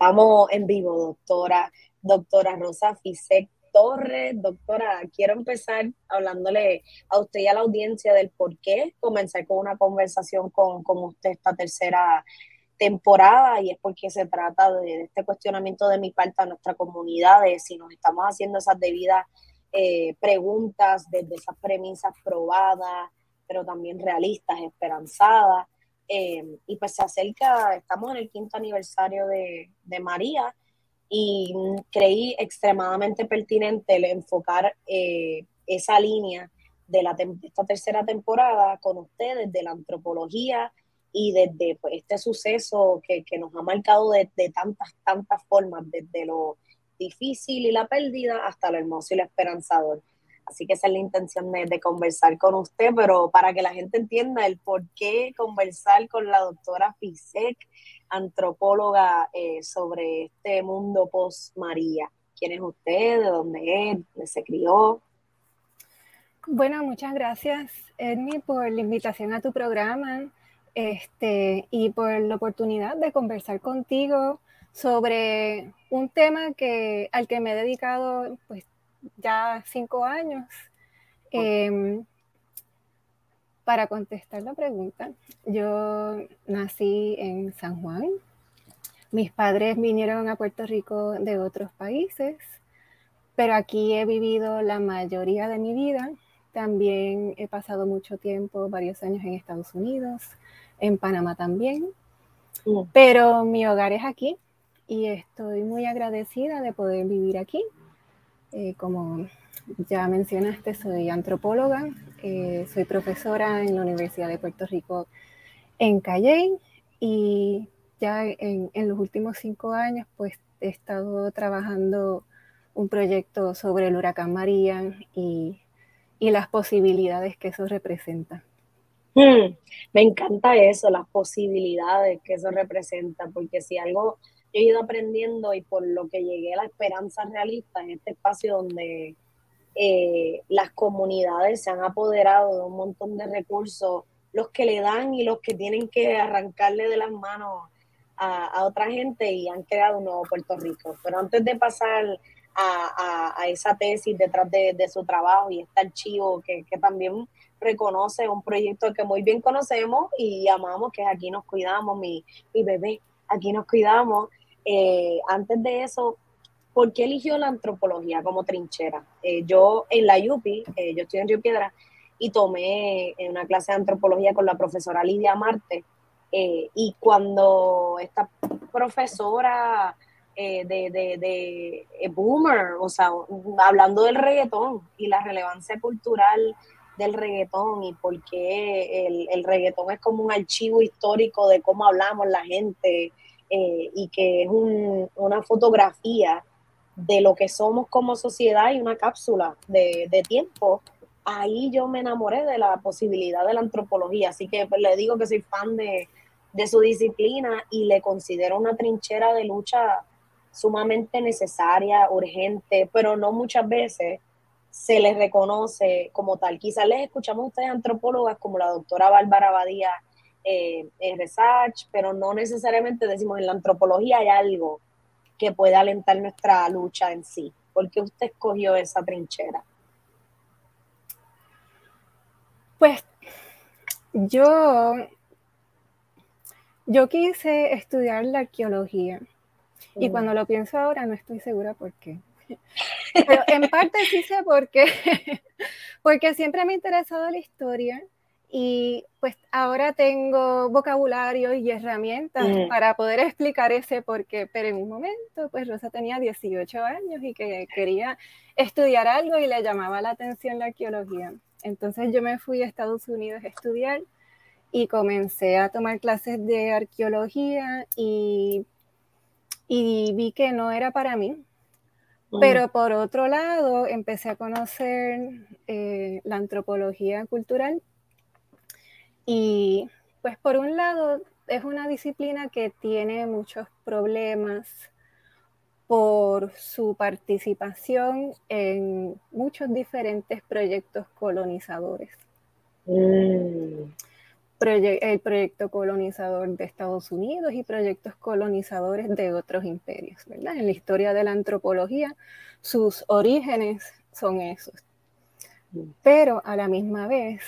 Estamos en vivo, doctora, doctora Rosa Fisek Torres. Doctora, quiero empezar hablándole a usted y a la audiencia del por qué comenzar con una conversación con, con usted esta tercera temporada y es porque se trata de, este cuestionamiento de mi parte a nuestra comunidad, de si nos estamos haciendo esas debidas eh, preguntas desde esas premisas probadas, pero también realistas, esperanzadas. Eh, y pues se acerca, estamos en el quinto aniversario de, María y creí extremadamente pertinente el enfocar eh, esa línea de, la, esta tercera temporada con ustedes, de la antropología y desde pues, este suceso que, nos ha marcado de, de, tantas, tantas formas, desde lo difícil y la pérdida hasta lo hermoso y lo esperanzador. Así que esa es la intención de, conversar con usted, pero para que la gente entienda el por qué conversar con la doctora Fisek, antropóloga, eh, sobre este mundo post-María. ¿Quién es usted? ¿De dónde es? ¿Dónde se crió? Bueno, muchas gracias, Edmi, por la invitación a tu programa este, y por la oportunidad de conversar contigo sobre un tema que, al que me he dedicado pues, ya cinco años. Em, para contestar la pregunta, yo nací en San Juan. Mis padres vinieron a Puerto Rico de otros países, pero aquí he vivido la mayoría de mi vida. También he pasado mucho tiempo, varios años en Estados Unidos, en Panamá también. Pero mi hogar es aquí y estoy muy agradecida de poder vivir aquí. Eh, como ya mencionaste, soy antropóloga, eh, soy profesora en la Universidad de Puerto Rico en Calley y ya en, los últimos cinco años pues he estado trabajando un proyecto sobre el huracán María y, y las posibilidades que eso representa. Hmm, me encanta eso, las posibilidades que eso representa, porque si algo he ido aprendiendo y por lo que llegué a la esperanza realista en este espacio donde eh, las comunidades se han apoderado de un montón de recursos, los que le dan y los que tienen que arrancarle de las manos a, otra gente y han creado un nuevo Puerto Rico. Pero antes de pasar a, esa tesis detrás de, su trabajo y este archivo que, también reconoce un proyecto que muy bien conocemos y amamos, que es Aquí nos cuidamos, mi, mi bebé, aquí nos cuidamos. Eh, antes de eso, ¿por qué eligió la antropología como trinchera? Eh, yo en la UPI, eh, yo estoy en Río Piedra, y tomé una clase de antropología con la profesora Lidia Marte, y cuando esta profesora de, de, de, boomer, o sea, hablando del reggaetón y la relevancia cultural del reggaetón y por qué el, el reggaetón es como un archivo histórico de cómo hablamos la gente, eh, y que es una fotografía de lo que somos como sociedad y una cápsula de, tiempo, ahí yo me enamoré de la posibilidad de la antropología. Así que pues, le digo que soy fan de, su disciplina y le considero una trinchera de lucha sumamente necesaria, urgente, pero no muchas veces se les reconoce como tal. Quizás les escuchamos a ustedes antropólogas como la doctora Bárbara Badía eh, research, pero no necesariamente decimos en la antropología hay algo que puede alentar nuestra lucha en sí. ¿Por qué usted escogió esa trinchera? Pues yo, yo quise estudiar la arqueología y mm. cuando lo pienso ahora no estoy segura por qué. Pero en parte sí sé por qué, porque siempre me ha interesado la historia y pues ahora tengo vocabulario y herramientas mm. para poder explicar ese porqué, pero en un momento pues Rosa tenía 18 años y que quería estudiar algo y le llamaba la atención la arqueología. Entonces yo me fui a Estados Unidos a estudiar y comencé a tomar clases de arqueología y, y vi que no era para mí. Mm. Pero por otro lado, empecé a conocer eh, la antropología cultural y pues por un lado es una disciplina que tiene muchos problemas por su participación en muchos diferentes proyectos colonizadores. Mm. el proyecto colonizador de Estados Unidos y proyectos colonizadores de otros imperios, ¿verdad? En la historia de la antropología, sus orígenes son esos. Pero a la misma vez,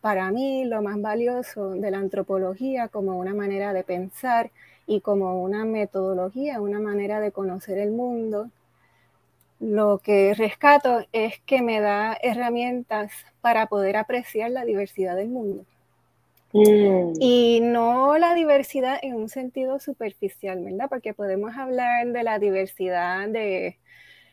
para mí lo más valioso de la antropología como una manera de pensar y como una metodología, una manera de conocer el mundo, lo que rescato es que me da herramientas para poder apreciar la diversidad del mundo. Mm. Y no la diversidad en un sentido superficial, ¿verdad? Porque podemos hablar de la diversidad de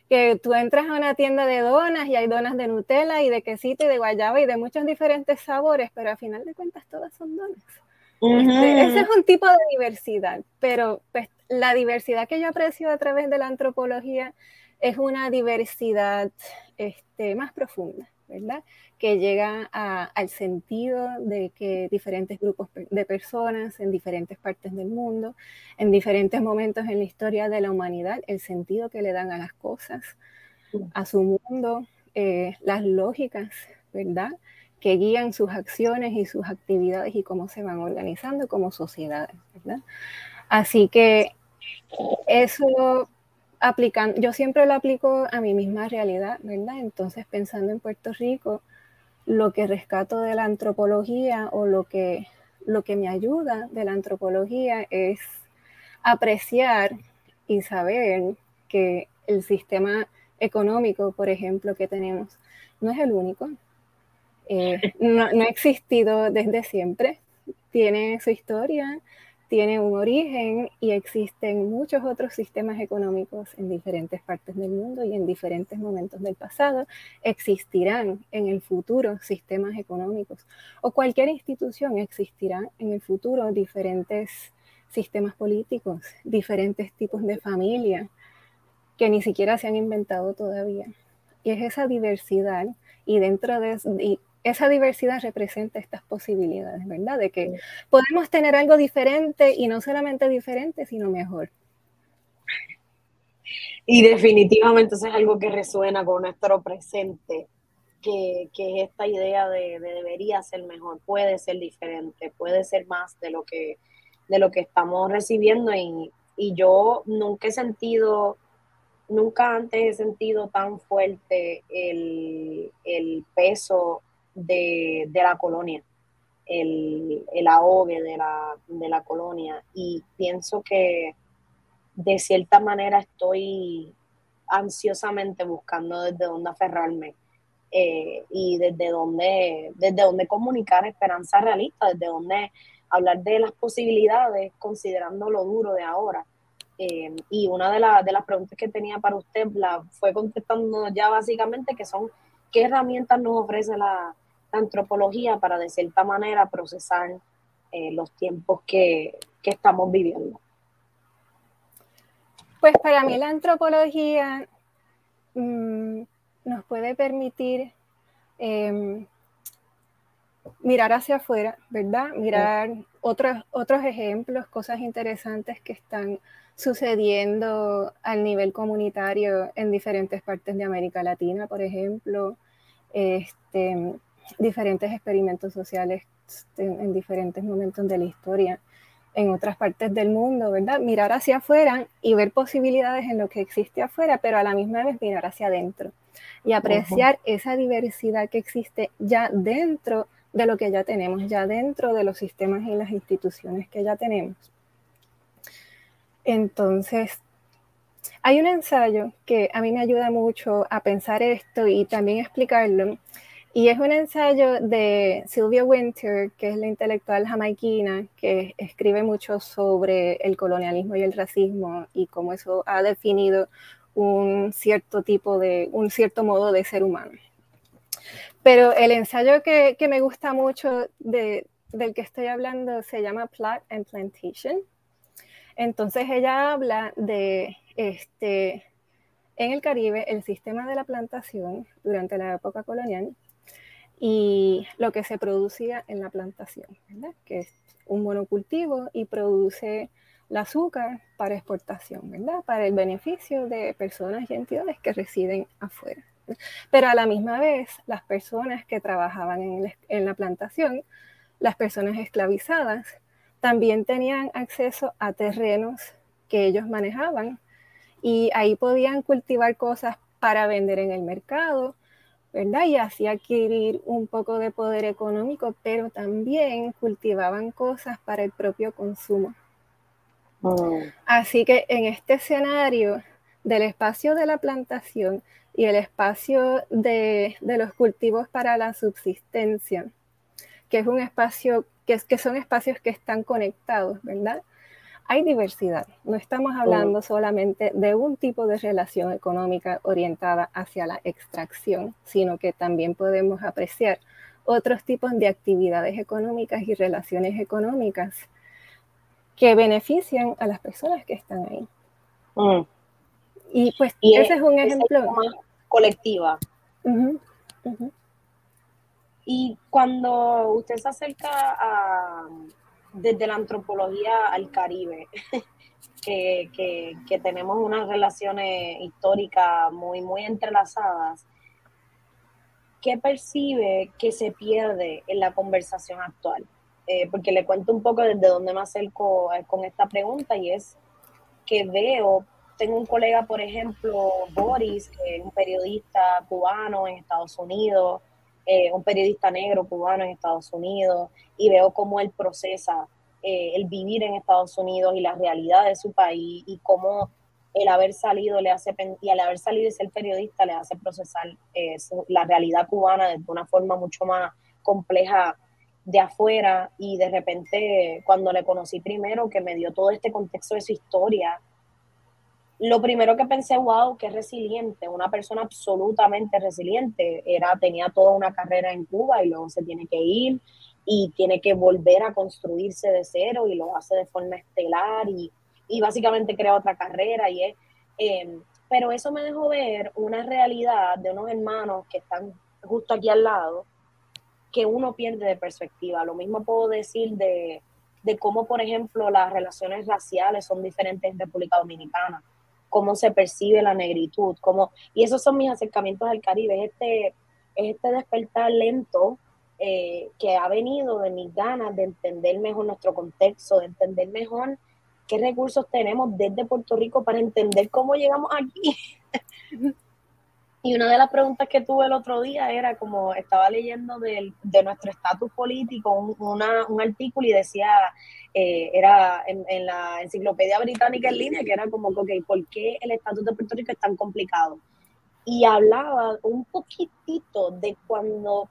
que tú entras a una tienda de donas y hay donas de Nutella y de quesito y de guayaba y de muchos diferentes sabores, pero al final de cuentas todas son donas. Este, ese es un tipo de diversidad, pero pues, la diversidad que yo aprecio a través de la antropología es una diversidad este, más profunda, ¿verdad? Que llega al sentido de que diferentes grupos de personas en diferentes partes del mundo, en diferentes momentos en la historia de la humanidad, el sentido que le dan a las cosas, a su mundo, eh, las lógicas, ¿verdad? Que guían sus acciones y sus actividades y cómo se van organizando como sociedades, ¿verdad? Así que eso aplicando, yo siempre lo aplico a mi misma realidad, ¿verdad? Entonces, pensando en Puerto Rico, lo que rescato de la antropología o lo que, lo que me ayuda de la antropología es apreciar y saber que el sistema económico, por ejemplo, que tenemos, no es el único. Eh, no, no ha existido desde siempre, tiene su historia, tiene un origen y existen muchos otros sistemas económicos en diferentes partes del mundo y en diferentes momentos del pasado. Existirán en el futuro sistemas económicos o cualquier institución existirá en el futuro diferentes sistemas políticos, diferentes tipos de familia que ni siquiera se han inventado todavía. Y es esa diversidad y dentro de, esa diversidad representa estas posibilidades, ¿verdad? De que podemos tener algo diferente y no solamente diferente, sino mejor. Y definitivamente eso es algo que resuena con nuestro presente, que, que es esta idea de, debería ser mejor, puede ser diferente, puede ser más de lo que, de lo que estamos recibiendo. Y, y yo nunca he sentido, nunca antes he sentido tan fuerte el, el peso de, la colonia, el, el ahogue de la, de la colonia. Y pienso que de cierta manera estoy ansiosamente buscando desde dónde aferrarme eh, y desde dónde, desde dónde comunicar esperanza realista, desde dónde hablar de las posibilidades considerando lo duro de ahora. Eh, y una de, de, las preguntas que tenía para usted la fue contestando ya básicamente que son qué herramientas nos ofrece la, antropología para de cierta manera procesar eh, los tiempos que, estamos viviendo? Pues para mí la antropología mm, nos puede permitir em, mirar hacia afuera, ¿verdad? Mirar otros, otros ejemplos, cosas interesantes que están sucediendo al nivel comunitario en diferentes partes de América Latina, por ejemplo. Este, diferentes experimentos sociales en, diferentes momentos de la historia en otras partes del mundo, ¿verdad? Mirar hacia afuera y ver posibilidades en lo que existe afuera, pero a la misma vez mirar hacia adentro y apreciar esa diversidad que existe ya dentro de lo que ya tenemos, ya dentro de los sistemas y las instituciones que ya tenemos. Entonces, hay un ensayo que a mí me ayuda mucho a pensar esto y también explicarlo, y es un ensayo de Sylvia Winter, que es la intelectual jamaiquina, que escribe mucho sobre el colonialismo y el racismo y cómo eso ha definido un cierto tipo de, un cierto modo de ser humano. Pero el ensayo que, que me gusta mucho de, del que estoy hablando se llama Plot and Plantation. Entonces ella habla de este, en el Caribe el sistema de la plantación durante la época colonial y lo que se producía en la plantación, que es un monocultivo y produce el azúcar para exportación, para el beneficio de personas y entidades que residen afuera. Pero a la misma vez, las personas que trabajaban en, la plantación las personas esclavizadas también tenían acceso a terrenos que ellos manejaban y ahí podían cultivar cosas para vender en el mercado, ¿verdad? Y así adquirir un poco de poder económico, pero también cultivaban cosas para el propio consumo. Oh. Así que en este escenario del espacio de la plantación y el espacio de, los cultivos para la subsistencia, que es un espacio, que, que son espacios que están conectados, ¿verdad? Hay diversidad. No estamos hablando solamente de un tipo de relación económica orientada hacia la extracción, sino que también podemos apreciar otros tipos de actividades económicas y relaciones económicas que benefician a las personas que están ahí. Mm. Y pues ese es un ejemplo. Colectiva. Y cuando usted se acerca a desde la antropología al Caribe, que, tenemos unas relaciones históricas muy, muy entrelazadas, ¿qué percibe que se pierde en la conversación actual? Eh, porque le cuento un poco desde dónde me acerco eh, con esta pregunta y es que veo, tengo un colega, por ejemplo, Boris, que es un periodista cubano en Estados Unidos, eh, un periodista negro cubano en Estados Unidos y veo cómo él procesa eh, el vivir en Estados Unidos y la realidad de su país y cómo el haber salido le hace y al haber salido y ser periodista le hace procesar eh, la realidad cubana de una forma mucho más compleja de afuera. Y de repente cuando le conocí primero que me dio todo este contexto de su historia lo primero que pensé, wow, qué resiliente, una persona absolutamente resiliente. Era, tenía toda una carrera en Cuba y luego se tiene que ir y tiene que volver a construirse de cero y lo hace de forma estelar y, básicamente crea otra carrera. Y es, em, pero eso me dejó ver una realidad de unos hermanos que están justo aquí al lado que uno pierde de perspectiva. Lo mismo puedo decir de, de cómo, por ejemplo, las relaciones raciales son diferentes en República Dominicana cómo se percibe la negritud, cómo, y esos son mis acercamientos al Caribe, es este, este despertar lento eh, que ha venido de mis ganas de entender mejor nuestro contexto, de entender mejor qué recursos tenemos desde Puerto Rico para entender cómo llegamos aquí. Y una de las preguntas que tuve el otro día era como estaba leyendo de nuestro estatus político un, un artículo y decía, eh, era en, la enciclopedia británica en línea, que era como, ok, ¿por qué el estatus de Puerto Rico es tan complicado? Y hablaba un poquitito de cuando,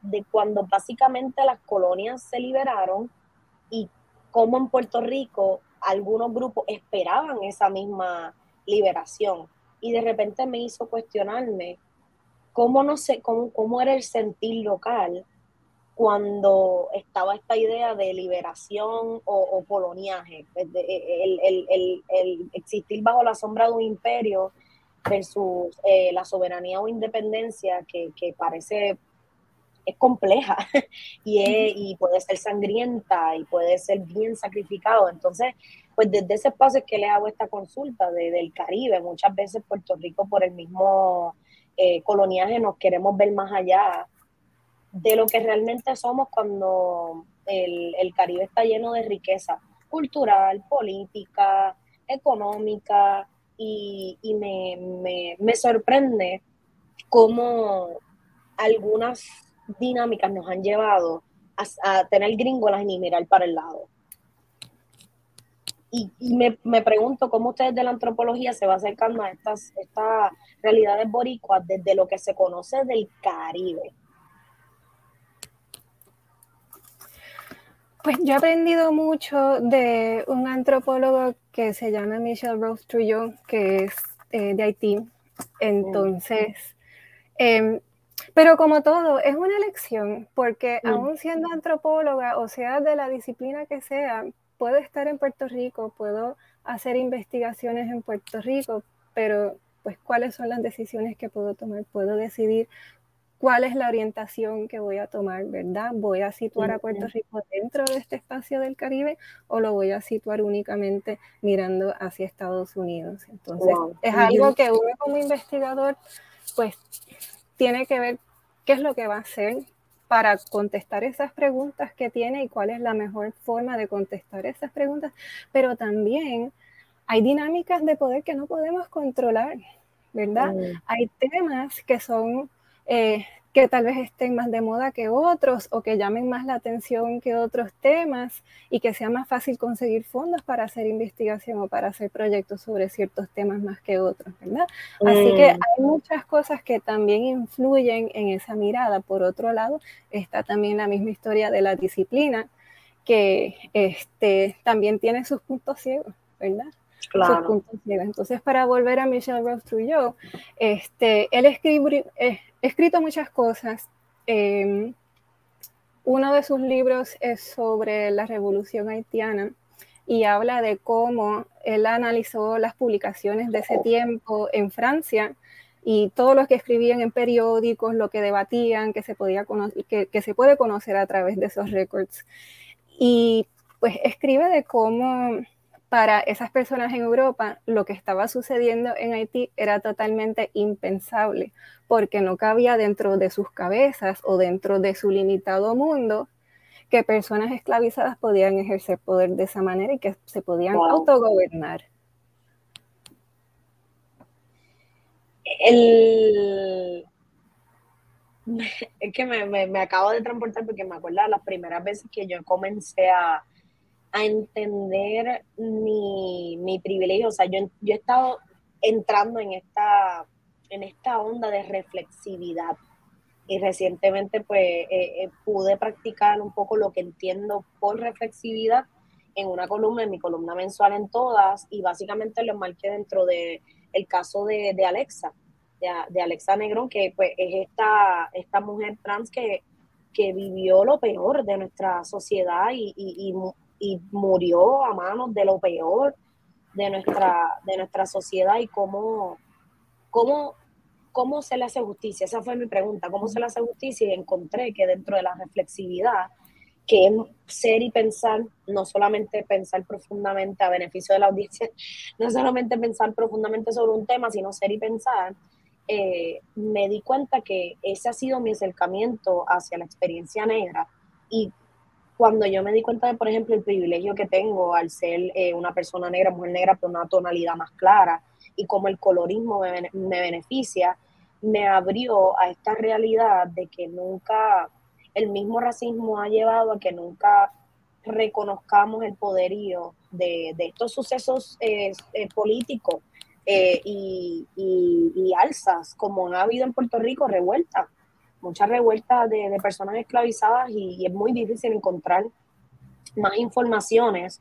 de cuando básicamente las colonias se liberaron y cómo en Puerto Rico algunos grupos esperaban esa misma liberación y de repente me hizo cuestionarme cómo no sé, cómo, cómo era el sentir local cuando estaba esta idea de liberación o, coloniaje, pues, el, existir bajo la sombra de un imperio versus eh, la soberanía o independencia que, parece es compleja y, y puede ser sangrienta y puede ser bien sacrificado. Entonces, pues desde ese espacio es que le hago esta consulta de, del Caribe. Muchas veces Puerto Rico por el mismo eh, coloniaje nos queremos ver más allá de lo que realmente somos cuando el, Caribe está lleno de riqueza cultural, política, económica y, me, me sorprende cómo algunas dinámicas nos han llevado a, tener gringolas ni mirar para el lado y, me, pregunto cómo ustedes de la antropología se va acercando a estas, estas realidades boricuas desde lo que se conoce del Caribe. Pues yo he aprendido mucho de un antropólogo que se llama Michel Rose Trujillo, que es eh, de Haití. Entonces, em, pero como todo, es una elección, porque aún siendo antropóloga, o sea, de la disciplina que sea, puedo estar en Puerto Rico, puedo hacer investigaciones en Puerto Rico, pero pues cuáles son las decisiones que puedo tomar, puedo decidir cuál es la orientación que voy a tomar, ¿verdad? ¿Voy a situar a Puerto Rico dentro de este espacio del Caribe o lo voy a situar únicamente mirando hacia Estados Unidos? Entonces, es algo que uno como investigador, pues, tiene que ver qué es lo que va a hacer, para contestar esas preguntas que tiene y cuál es la mejor forma de contestar esas preguntas, pero también hay dinámicas de poder que no podemos controlar, ¿verdad? Mm. Hay temas que son eh, que tal vez estén más de moda que otros o que llamen más la atención que otros temas y que sea más fácil conseguir fondos para hacer investigación o para hacer proyectos sobre ciertos temas más que otros, ¿verdad? Así que mm. hay muchas cosas que también influyen en esa mirada. Por otro lado, está también la misma historia de la disciplina, que este, también tiene sus puntos ciegos, ¿verdad? Sus puntos. Entonces, para volver a Michel Roth Trujillo, este, él escribe, eh, escrito muchas cosas. Em, uno de sus libros es sobre la revolución haitiana y habla de cómo él analizó las publicaciones de ese tiempo en Francia y todo lo que escribían en periódicos, lo que debatían, que se, podía que, que se puede conocer a través de esos récords. Y pues escribe de cómo para esas personas en Europa lo que estaba sucediendo en Haití era totalmente impensable, porque no cabía dentro de sus cabezas o dentro de su limitado mundo que personas esclavizadas podían ejercer poder de esa manera y que se podían autogobernar. El... Es que me, me acabo de transportar porque me acuerdo de las primeras veces que yo comencé a, a entender mi, mi privilegio. O sea, yo, yo he estado entrando en esta, en esta onda de reflexividad. Y recientemente pues eh, eh, pude practicar un poco lo que entiendo por reflexividad en una columna, en mi columna mensual en todas, y básicamente lo marqué dentro de caso de, de Alexa, de, Alexa Negrón, que pues es esta, esta mujer trans que, que vivió lo peor de nuestra sociedad y, y, y murió a manos de lo peor de nuestra, de nuestra sociedad y cómo, cómo, cómo se le hace justicia. Esa fue mi pregunta, ¿cómo se le hace justicia? Y encontré que dentro de la reflexividad, que es ser y pensar, no solamente pensar profundamente a beneficio de la audiencia, no solamente pensar profundamente sobre un tema, sino ser y pensar, eh, me di cuenta que ese ha sido mi acercamiento hacia la experiencia negra y cuando yo me di cuenta de, por ejemplo, el privilegio que tengo al ser eh, una persona negra, mujer negra, pero una tonalidad más clara, y cómo el colorismo me, beneficia, me abrió a esta realidad de que nunca, el mismo racismo ha llevado a que nunca reconozcamos el poderío de, estos sucesos eh, eh, políticos y, y, y alzas, como ha habido en Puerto Rico, revueltas muchas revueltas de, personas esclavizadas y, es muy difícil encontrar más informaciones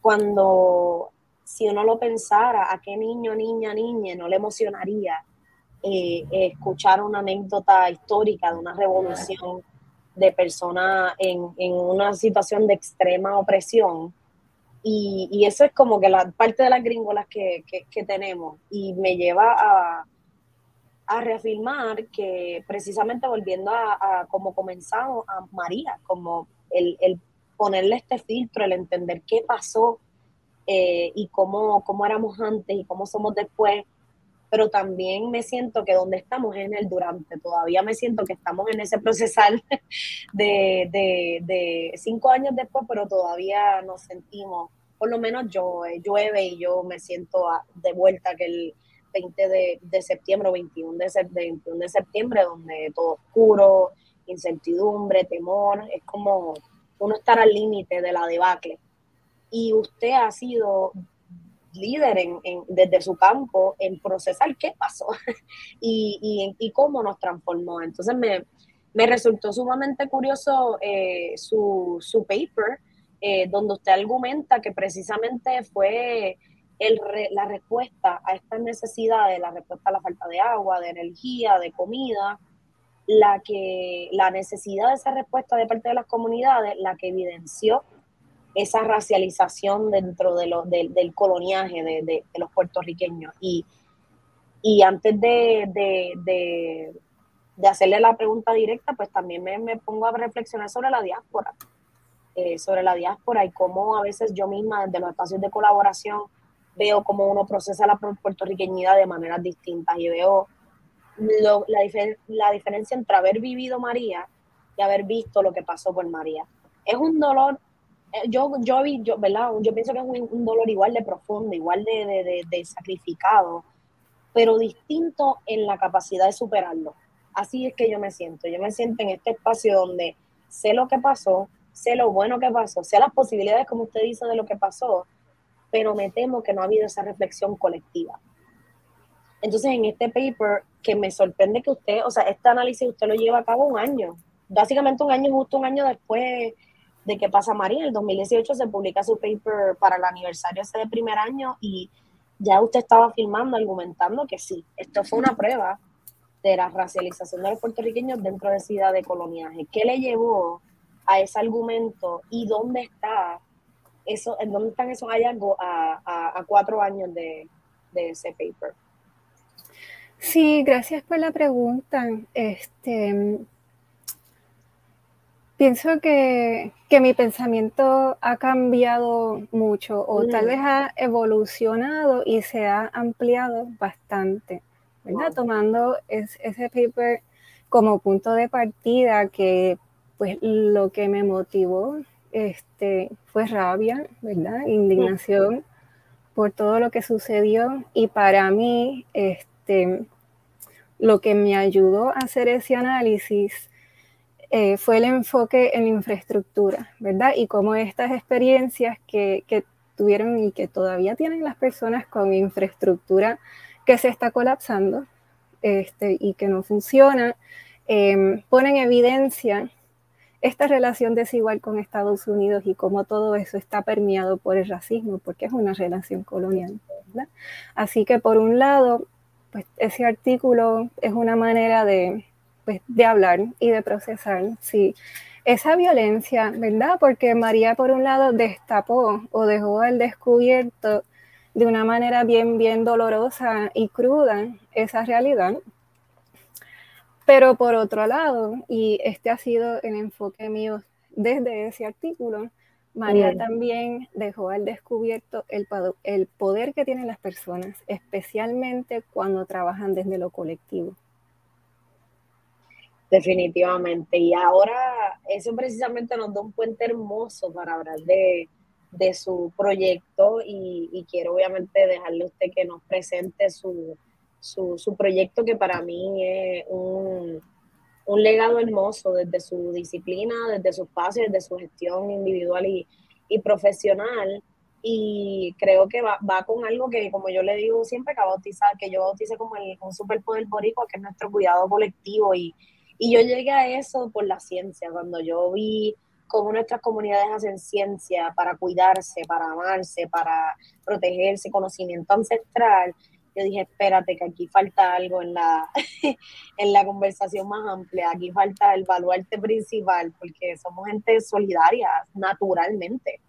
cuando si uno lo pensara, a qué niño, niña, niña no le emocionaría eh, escuchar una anécdota histórica de una revolución de personas en, una situación de extrema opresión. Y, eso es como que la parte de las gringolas que tenemos y me lleva a, a reafirmar que precisamente volviendo a, como comenzamos, a María, como el, ponerle este filtro, el entender qué pasó eh, y cómo, cómo éramos antes y cómo somos después, pero también me siento que donde estamos es en el durante, todavía me siento que estamos en ese procesal de, de, de cinco años después, pero todavía nos sentimos, por lo menos yo, eh, llueve y yo me siento de vuelta que el 20 de, septiembre o 21 de, 21 de septiembre, donde todo oscuro, incertidumbre, temor, es como uno estar al límite de la debacle. Y usted ha sido líder en, desde su campo en procesar qué pasó y, y, cómo nos transformó. Entonces me, me resultó sumamente curioso eh, su, su, paper, eh, donde usted argumenta que precisamente fue el la respuesta a estas necesidades, la respuesta a la falta de agua, de energía, de comida, la que la necesidad de esa respuesta de parte de las comunidades, la que evidenció esa racialización dentro de lo, del coloniaje de, los puertorriqueños. Y, y antes de, de, hacerle la pregunta directa, pues también me, me pongo a reflexionar sobre la diáspora, eh, sobre la diáspora y cómo a veces yo misma desde los espacios de colaboración veo cómo uno procesa la puertorriqueñidad de maneras distintas y veo la, la, diferencia entre haber vivido María y haber visto lo que pasó por María. Es un dolor, eh, yo, yo, yo, ¿verdad? yo pienso que es un, dolor igual de profundo, igual de, de, sacrificado, pero distinto en la capacidad de superarlo. Así es que yo me siento. Yo me siento en este espacio donde sé lo que pasó, sé lo bueno que pasó, sé las posibilidades, como usted dice, de lo que pasó, pero me temo que no ha habido esa reflexión colectiva. Entonces, en este paper, que me sorprende que usted, o sea, este análisis usted lo lleva a cabo un año, básicamente un año, justo un año después de que pasa María, en el 2018 se publica su paper para el aniversario ese de primer año y ya usted estaba filmando, argumentando que sí, esto fue una prueba de la racialización de los puertorriqueños dentro de ciudad de coloniaje. ¿Qué le llevó a ese argumento y dónde está eso, en dónde están esos hallazgos a, a, cuatro años de, de ese paper? Sí, gracias por la pregunta. Este, pienso que, mi pensamiento ha cambiado mucho o tal mm. vez ha evolucionado y se ha ampliado bastante, ¿verdad? Tomando ese paper como punto de partida que pues lo que me motivó este, fue rabia, ¿verdad? Indignación por todo lo que sucedió y para mí este, lo que me ayudó a hacer ese análisis eh, fue el enfoque en infraestructura, ¿verdad? Y cómo estas experiencias que, tuvieron y que todavía tienen las personas con infraestructura que se está colapsando este, y que no funciona, eh, ponen evidencia esta relación desigual con Estados Unidos y cómo todo eso está permeado por el racismo, porque es una relación colonial. Así que por un lado, pues ese artículo es una manera de, pues, de hablar y de procesar, sí, esa violencia, ¿verdad? Porque María, por un lado, destapó o dejó al descubierto de una manera bien, bien dolorosa y cruda esa realidad. Pero por otro lado, y este ha sido el enfoque mío desde ese artículo, María también dejó al descubierto el, el poder que tienen las personas, especialmente cuando trabajan desde lo colectivo. Definitivamente. Y ahora eso precisamente nos da un puente hermoso para hablar de, su proyecto y, quiero obviamente dejarle a usted que nos presente su, su, proyecto que para mí es un, legado hermoso desde su disciplina, desde su espacio, desde su gestión individual y, profesional. Y creo que va, con algo que, como yo le digo siempre, que, bautizar, que yo bautice como el, un superpoder boricua, que es nuestro cuidado colectivo y, y yo llegué a eso por la ciencia, cuando yo vi cómo nuestras comunidades hacen ciencia para cuidarse, para amarse, para protegerse, conocimiento ancestral. Yo dije, espérate, que aquí falta algo en la, en la conversación más amplia, aquí falta el baluarte principal, porque somos gente solidaria naturalmente.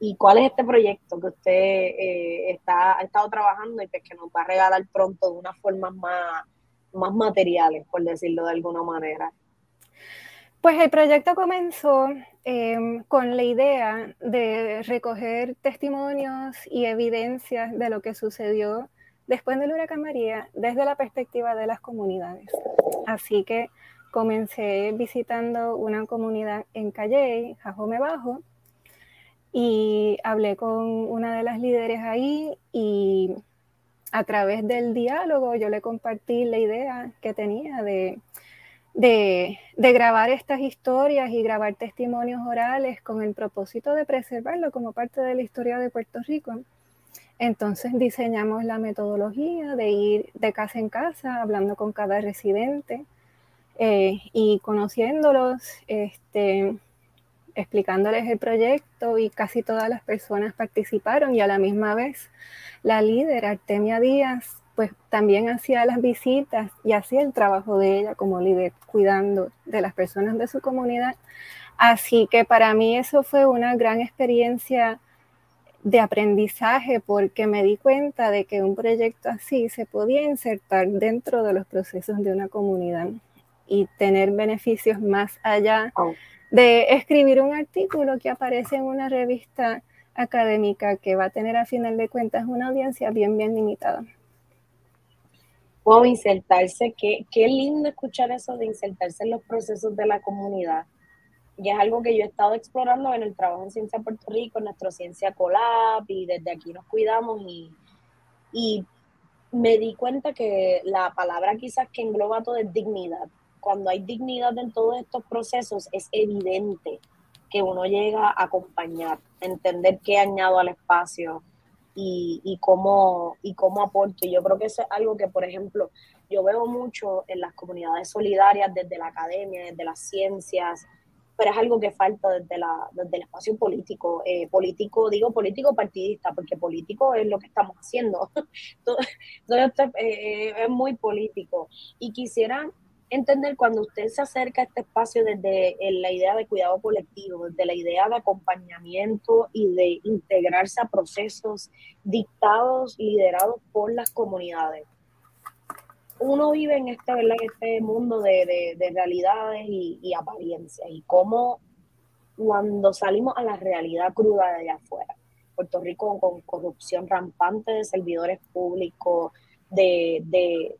¿Y cuál es este proyecto que usted eh, está, ha estado trabajando y pues que nos va a regalar pronto de una forma más, más materiales, por decirlo de alguna manera? Pues el proyecto comenzó em, con la idea de recoger testimonios y evidencias de lo que sucedió después del huracán María desde la perspectiva de las comunidades. Así que comencé visitando una comunidad en Calle, Jajome Bajo, y hablé con una de las líderes ahí y a través del diálogo yo le compartí la idea que tenía de, de, grabar estas historias y grabar testimonios orales con el propósito de preservarlo como parte de la historia de Puerto Rico. Entonces diseñamos la metodología de ir de casa en casa, hablando con cada residente eh, y conociéndolos, este, explicándoles el proyecto y casi todas las personas participaron y a la misma vez la líder Artemia Díaz pues también hacía las visitas y hacía el trabajo de ella como líder cuidando de las personas de su comunidad. Así que para mí eso fue una gran experiencia de aprendizaje porque me di cuenta de que un proyecto así se podía insertar dentro de los procesos de una comunidad y tener beneficios más allá de escribir un artículo que aparece en una revista académica que va a tener a final de cuentas una audiencia bien, bien limitada. Wow, insertarse, qué, qué lindo escuchar eso de insertarse en los procesos de la comunidad. Y es algo que yo he estado explorando en el trabajo en Ciencia Puerto Rico, en nuestra Ciencia Colab, y desde aquí nos cuidamos. Y, y me di cuenta que la palabra quizás que engloba todo es dignidad. Cuando hay dignidad en todos estos procesos, es evidente que uno llega a acompañar, entender qué añado al espacio, y, y, cómo, y cómo aporto. Y yo creo que eso es algo que, por ejemplo, yo veo mucho en las comunidades solidarias desde la academia, desde las ciencias, pero es algo que falta desde, la, desde el espacio político. Eh, político, digo político partidista, porque político es lo que estamos haciendo. todo, esto es, eh, es muy político. Y quisiera entender cuando usted se acerca a este espacio desde la idea de cuidado colectivo, desde la idea de acompañamiento y de integrarse a procesos dictados, liderados por las comunidades. Uno vive en este, en este mundo de, realidades y, apariencias y cómo cuando salimos a la realidad cruda de allá afuera, Puerto Rico con corrupción rampante de servidores públicos, de, de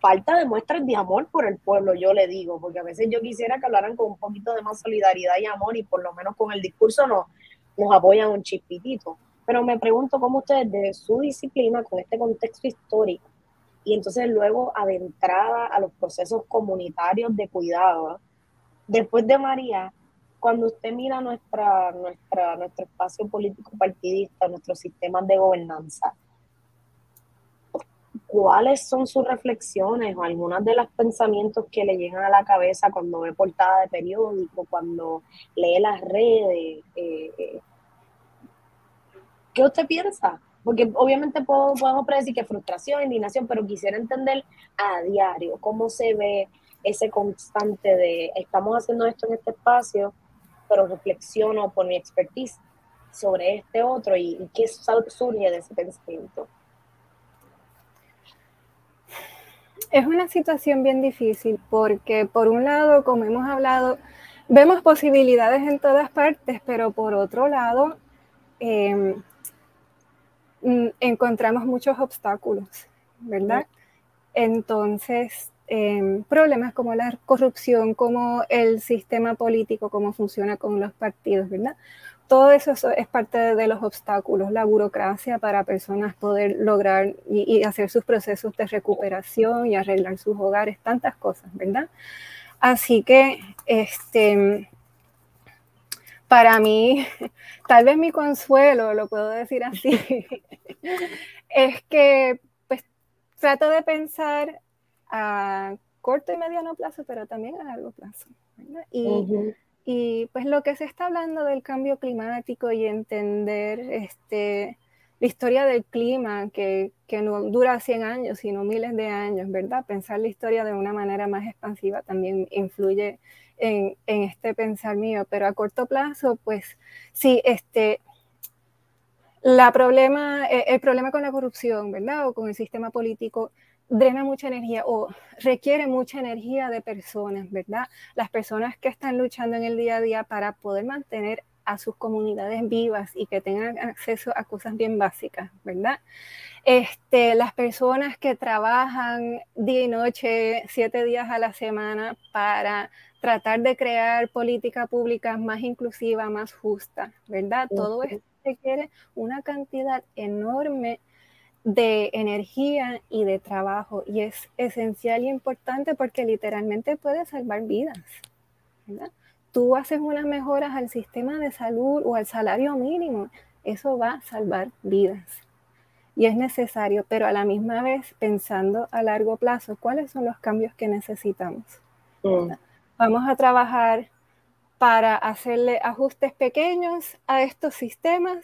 falta de muestras de amor por el pueblo, yo le digo, porque a veces yo quisiera que hablaran con un poquito de más solidaridad y amor y por lo menos con el discurso nos, nos apoyan un chispitito. Pero me pregunto cómo ustedes, de su disciplina, con este contexto histórico, y entonces luego adentrada a los procesos comunitarios de cuidado, después de María, cuando usted mira nuestra, nuestra, nuestro espacio político partidista, nuestros sistemas de gobernanza, cuáles son sus reflexiones o algunos de los pensamientos que le llegan a la cabeza cuando ve portada de periódico, cuando lee las redes. Eh. ¿Qué usted piensa? Porque obviamente puedo, podemos predecir que frustración, indignación, pero quisiera entender a diario cómo se ve ese constante de estamos haciendo esto en este espacio, pero reflexiono por mi expertise sobre este otro y qué surge de ese pensamiento. Es una situación bien difícil porque por un lado, como hemos hablado, vemos posibilidades en todas partes, pero por otro lado, em, mm, encontramos muchos obstáculos, ¿verdad? Entonces, em, problemas como la corrupción, como el sistema político, cómo funciona con los partidos, ¿verdad? Todo eso es parte de los obstáculos, la burocracia para personas poder lograr y, hacer sus procesos de recuperación y arreglar sus hogares, tantas cosas, ¿verdad? Así que, este, para mí, tal vez mi consuelo, lo puedo decir así, es que pues trato de pensar a corto y mediano plazo, pero también a largo plazo. ¿verdad? Y pues lo que se está hablando del cambio climático y entender este, la historia del clima, que, que, no dura 100 años, sino miles de años, ¿verdad? Pensar la historia de una manera más expansiva también influye en, en este pensar mío, pero a corto plazo, pues sí, este, la problema, e, el problema con la corrupción, ¿verdad? O con el sistema político drena mucha energía o requiere mucha energía de personas, ¿verdad? Las personas que están luchando en el día a día para poder mantener a sus comunidades vivas y que tengan acceso a cosas bien básicas, ¿verdad? Este, las personas que trabajan día y noche, siete días a la semana para tratar de crear políticas públicas más inclusivas, más justas, ¿verdad? Todo esto requiere una cantidad enorme de energía y de trabajo y es esencial y importante porque literalmente puede salvar vidas. Tú haces unas mejoras al sistema de salud o al salario mínimo, eso va a salvar vidas. Y es necesario, pero a la misma vez pensando a largo plazo, ¿cuáles son los cambios que necesitamos? Mm. Vamos a trabajar para hacerle ajustes pequeños a estos sistemas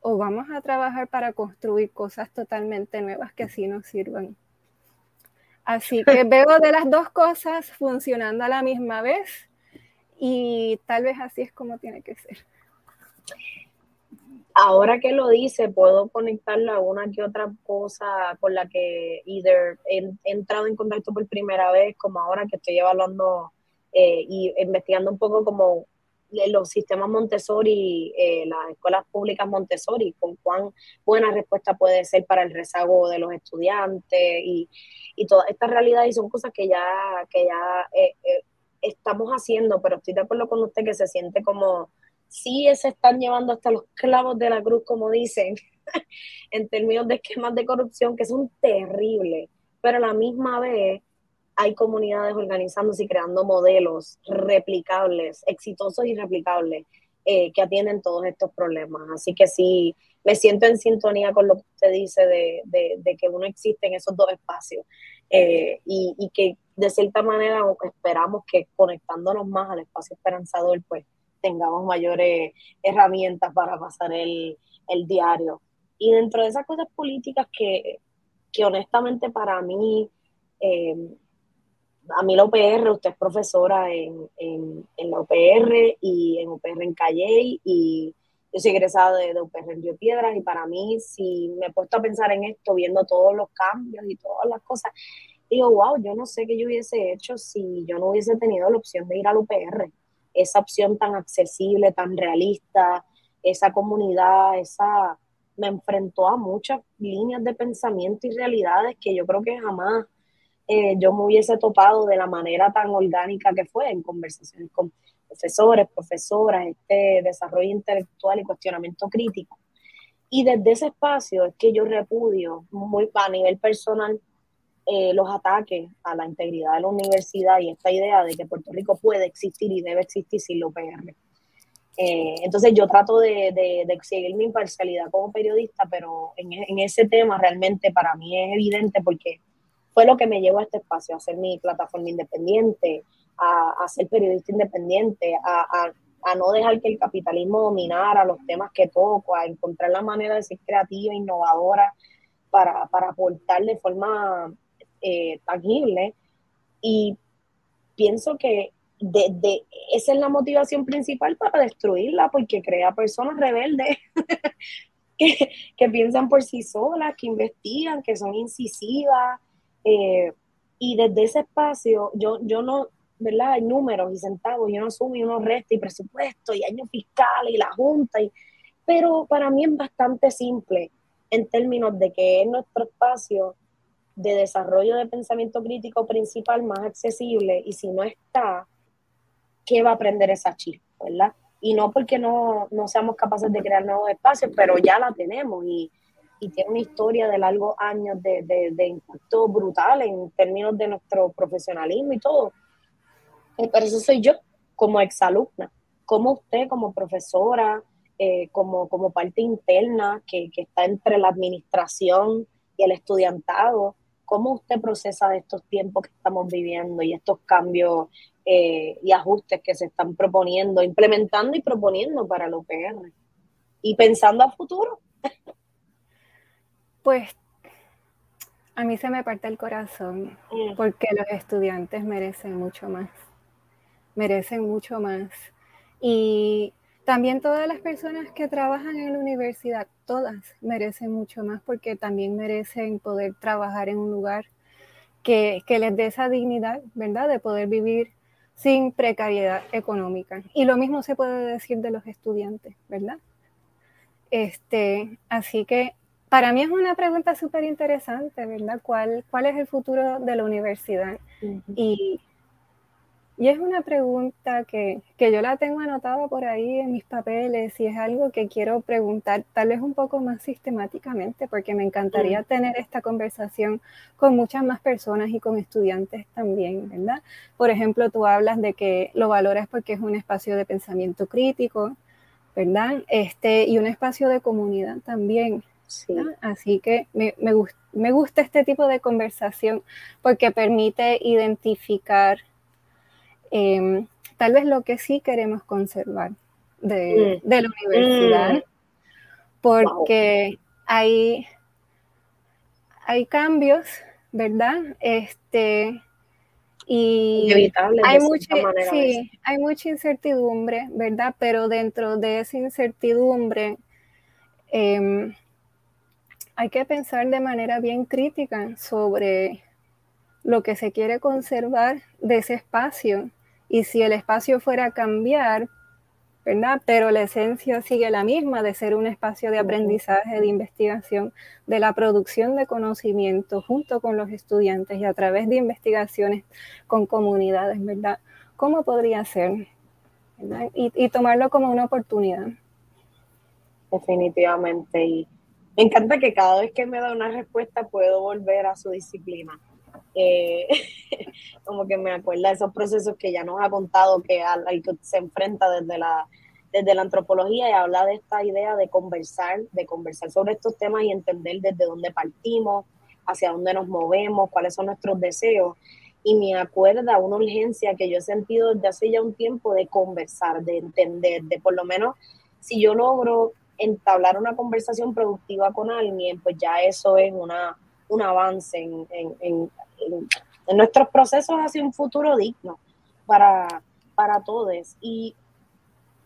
o vamos a trabajar para construir cosas totalmente nuevas que así nos sirvan. Así que veo de las dos cosas funcionando a la misma vez y tal vez así es como tiene que ser. Ahora que lo dice, puedo conectarla a una que otra cosa con la que either he, entrado en contacto por primera vez, como ahora que estoy evaluando eh, y investigando un poco como los sistemas Montessori, eh, las escuelas públicas Montessori, con cuán buena respuesta puede ser para el rezago de los estudiantes y, y todas estas realidades. Y son cosas que ya, que ya eh, eh, estamos haciendo, pero estoy de acuerdo con usted que se siente como, sí se están llevando hasta los clavos de la cruz, como dicen, en términos de esquemas de corrupción que son terribles, pero a la misma vez hay comunidades organizándose y creando modelos replicables, exitosos y replicables, eh, que atienden todos estos problemas. Así que sí, me siento en sintonía con lo que usted dice de, que uno existe en esos dos espacios eh, y, que de cierta manera esperamos que conectándonos más al espacio esperanzador, pues tengamos mayores herramientas para pasar el, diario. Y dentro de esas cosas políticas que, que honestamente para mí eh, a mí la UPR, usted es profesora en, la UPR y en UPR en Calle y yo soy egresada de, UPR en Río Piedras y para mí, si me he puesto a pensar en esto, viendo todos los cambios y todas las cosas, digo, wow, yo no sé qué yo hubiese hecho si yo no hubiese tenido la opción de ir al UPR. Esa opción tan accesible, tan realista, esa comunidad, esa me enfrentó a muchas líneas de pensamiento y realidades que yo creo que jamás eh, yo me hubiese topado de la manera tan orgánica que fue en conversaciones con profesores, profesoras, este desarrollo intelectual y cuestionamiento crítico. Y desde ese espacio es que yo repudio muy a nivel personal eh, los ataques a la integridad de la universidad y esta idea de que Puerto Rico puede existir y debe existir sin la UPR. Eh, entonces yo trato de, de, seguir mi imparcialidad como periodista, pero en, en, ese tema realmente para mí es evidente porque fue lo que me llevó a este espacio, a hacer mi plataforma independiente, a, ser periodista independiente, a, no dejar que el capitalismo dominara los temas que toco, a encontrar la manera de ser creativa, innovadora, para, aportar de forma eh, tangible. Y pienso que de, esa es la motivación principal para destruirla, porque crea personas rebeldes que, que, piensan por sí solas, que investigan, que son incisivas, eh, y desde ese espacio, yo, yo no, ¿verdad? Hay números y centavos, yo no sumo y uno resta y presupuesto y año fiscal y la junta, y, pero para mí es bastante simple en términos de que es nuestro espacio de desarrollo de pensamiento crítico principal más accesible y si no está, ¿qué va a aprender esa chispa, verdad? Y no porque no, no seamos capaces de crear nuevos espacios, pero ya la tenemos y, y tiene una historia de largos años de, de, impacto brutal en términos de nuestro profesionalismo y todo. Eh, pero eso soy yo como exalumna, como usted como profesora, eh, como, como parte interna que, que, está entre la administración y el estudiantado, cómo usted procesa estos tiempos que estamos viviendo y estos cambios eh, y ajustes que se están proponiendo, implementando y proponiendo para el UPR. Y pensando a futuro. Pues a mí se me parte el corazón mm. porque los estudiantes merecen mucho más, merecen mucho más. Y también todas las personas que trabajan en la universidad, todas merecen mucho más porque también merecen poder trabajar en un lugar que, les dé esa dignidad, ¿verdad? De poder vivir sin precariedad económica. Y lo mismo se puede decir de los estudiantes, ¿verdad? Este, así que para mí es una pregunta súper interesante, ¿verdad? ¿Cuál, ¿Cuál es el futuro de la universidad? y, y, es una pregunta que, que, yo la tengo anotada por ahí en mis papeles y es algo que quiero preguntar tal vez un poco más sistemáticamente porque me encantaría tener esta conversación con muchas más personas y con estudiantes también, ¿verdad? Por ejemplo, tú hablas de que lo valoras porque es un espacio de pensamiento crítico, ¿verdad? Este, y un espacio de comunidad también. Así que me, me, gusta este tipo de conversación porque permite identificar em, tal vez lo que sí queremos conservar de, mm. la universidad, mm. porque hay, hay cambios, ¿verdad? Este, y hay mucha, sí, hay mucha incertidumbre, ¿verdad? Pero dentro de esa incertidumbre, eh, hay que pensar de manera bien crítica sobre lo que se quiere conservar de ese espacio y si el espacio fuera a cambiar, ¿verdad? Pero la esencia sigue la misma de ser un espacio de aprendizaje, de investigación, de la producción de conocimiento junto con los estudiantes y a través de investigaciones con comunidades, ¿verdad? ¿Cómo podría ser? Y, y tomarlo como una oportunidad. Definitivamente. Y me encanta que cada vez que me da una respuesta puedo volver a su disciplina. Eh, como que me acuerda de esos procesos que ya nos ha contado que al, que se enfrenta desde la, desde la antropología y habla de esta idea de conversar, de conversar sobre estos temas y entender desde dónde partimos, hacia dónde nos movemos, cuáles son nuestros deseos. Y me acuerda una urgencia que yo he sentido desde hace ya un tiempo de conversar, de entender, de por lo menos si yo logro entablar una conversación productiva con alguien, pues ya eso es una, un avance en, en, en, nuestros procesos hacia un futuro digno para, para todos. Y